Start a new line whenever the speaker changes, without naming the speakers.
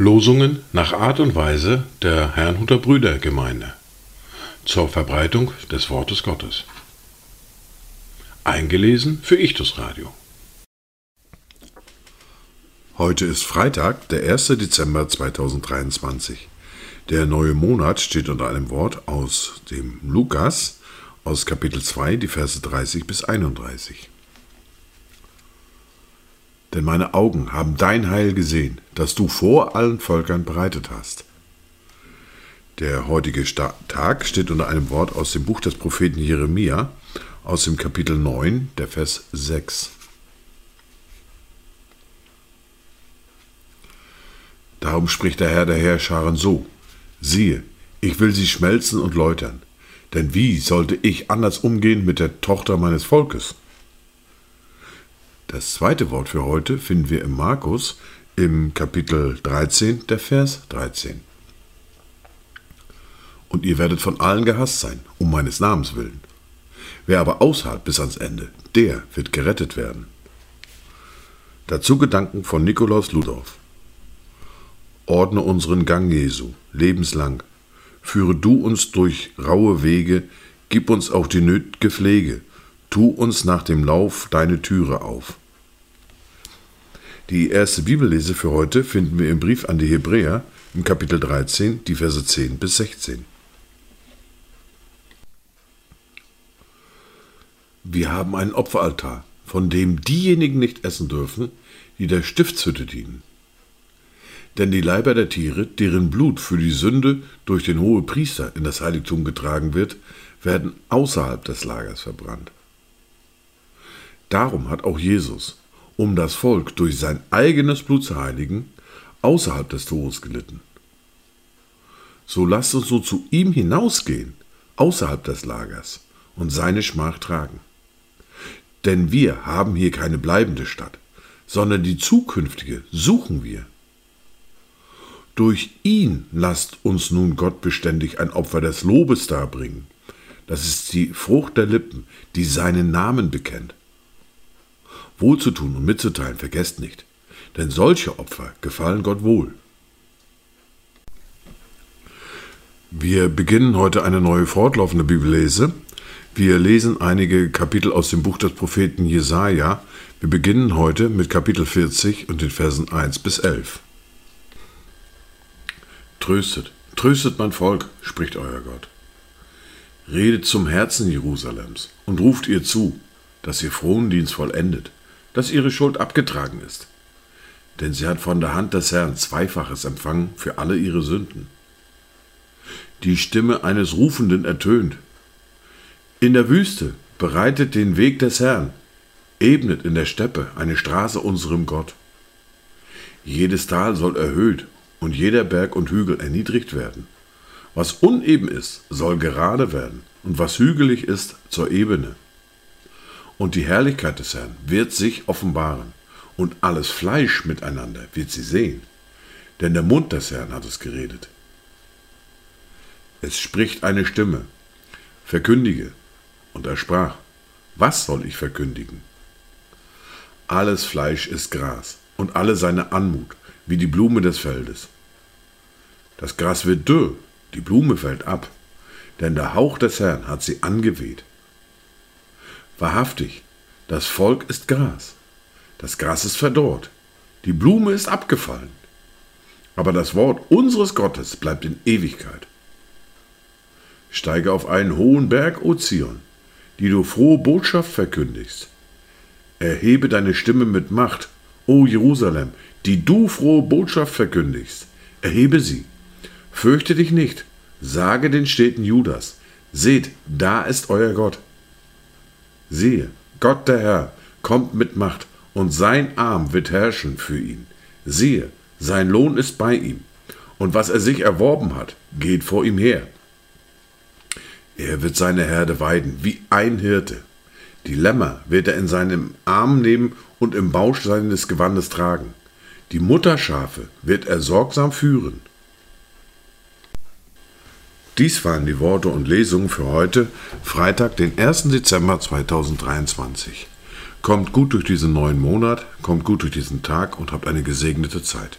Losungen nach Art und Weise der Herrnhuter Brüdergemeinde zur Verbreitung des Wortes Gottes. Eingelesen für Ichtus Radio.
Heute ist Freitag, der 1. Dezember 2023. Der neue Monat steht unter einem Wort aus dem Lukas aus Kapitel 2, die Verse 30 bis 31 denn meine Augen haben dein Heil gesehen, das du vor allen Völkern bereitet hast. Der heutige Tag steht unter einem Wort aus dem Buch des Propheten Jeremia, aus dem Kapitel 9, der Vers 6. Darum spricht der Herr der Herrscharen so: Siehe, ich will sie schmelzen und läutern. Denn wie sollte ich anders umgehen mit der Tochter meines Volkes? Das zweite Wort für heute finden wir im Markus im Kapitel 13, der Vers 13. Und ihr werdet von allen gehasst sein, um meines Namens willen. Wer aber aushält bis ans Ende, der wird gerettet werden. Dazu Gedanken von Nikolaus Ludorf. Ordne unseren Gang Jesu, lebenslang. Führe du uns durch raue Wege, gib uns auch die nötige Pflege, tu uns nach dem Lauf deine Türe auf. Die erste Bibellese für heute finden wir im Brief an die Hebräer im Kapitel 13, die Verse 10 bis 16. Wir haben einen Opferaltar, von dem diejenigen nicht essen dürfen, die der Stiftshütte dienen. Denn die Leiber der Tiere, deren Blut für die Sünde durch den hohen Priester in das Heiligtum getragen wird, werden außerhalb des Lagers verbrannt. Darum hat auch Jesus, um das Volk durch sein eigenes Blut zu heiligen, außerhalb des Tores gelitten. So lasst uns so zu ihm hinausgehen, außerhalb des Lagers, und seine Schmach tragen. Denn wir haben hier keine bleibende Stadt, sondern die zukünftige suchen wir. Durch ihn lasst uns nun Gott beständig ein Opfer des Lobes darbringen. Das ist die Frucht der Lippen, die seinen Namen bekennt. Wohlzutun und mitzuteilen vergesst nicht, denn solche Opfer gefallen Gott wohl. Wir beginnen heute eine neue fortlaufende Bibellese. Wir lesen einige Kapitel aus dem Buch des Propheten Jesaja. Wir beginnen heute mit Kapitel 40 und den Versen 1 bis 11. Tröstet, tröstet mein Volk, spricht euer Gott. Redet zum Herzen Jerusalems und ruft ihr zu, dass ihr Frondienst vollendet dass ihre Schuld abgetragen ist. Denn sie hat von der Hand des Herrn Zweifaches empfangen für alle ihre Sünden. Die Stimme eines Rufenden ertönt. In der Wüste bereitet den Weg des Herrn, ebnet in der Steppe eine Straße unserem Gott. Jedes Tal soll erhöht und jeder Berg und Hügel erniedrigt werden. Was uneben ist, soll gerade werden, und was hügelig ist, zur Ebene und die Herrlichkeit des Herrn wird sich offenbaren, und alles Fleisch miteinander wird sie sehen, denn der Mund des Herrn hat es geredet. Es spricht eine Stimme, verkündige, und er sprach, was soll ich verkündigen? Alles Fleisch ist Gras, und alle seine Anmut, wie die Blume des Feldes. Das Gras wird dürr, die Blume fällt ab, denn der Hauch des Herrn hat sie angeweht. Wahrhaftig, das Volk ist Gras. Das Gras ist verdorrt. Die Blume ist abgefallen. Aber das Wort unseres Gottes bleibt in Ewigkeit. Steige auf einen hohen Berg, O Zion, die du frohe Botschaft verkündigst. Erhebe deine Stimme mit Macht, O Jerusalem, die du frohe Botschaft verkündigst. Erhebe sie. Fürchte dich nicht. Sage den Städten Judas. Seht, da ist euer Gott. Siehe, Gott der Herr kommt mit Macht, und sein Arm wird herrschen für ihn. Siehe, sein Lohn ist bei ihm, und was er sich erworben hat, geht vor ihm her. Er wird seine Herde weiden wie ein Hirte. Die Lämmer wird er in seinem Arm nehmen und im Bausch seines Gewandes tragen. Die Mutterschafe wird er sorgsam führen. Dies waren die Worte und Lesungen für heute, Freitag, den 1. Dezember 2023. Kommt gut durch diesen neuen Monat, kommt gut durch diesen Tag und habt eine gesegnete Zeit.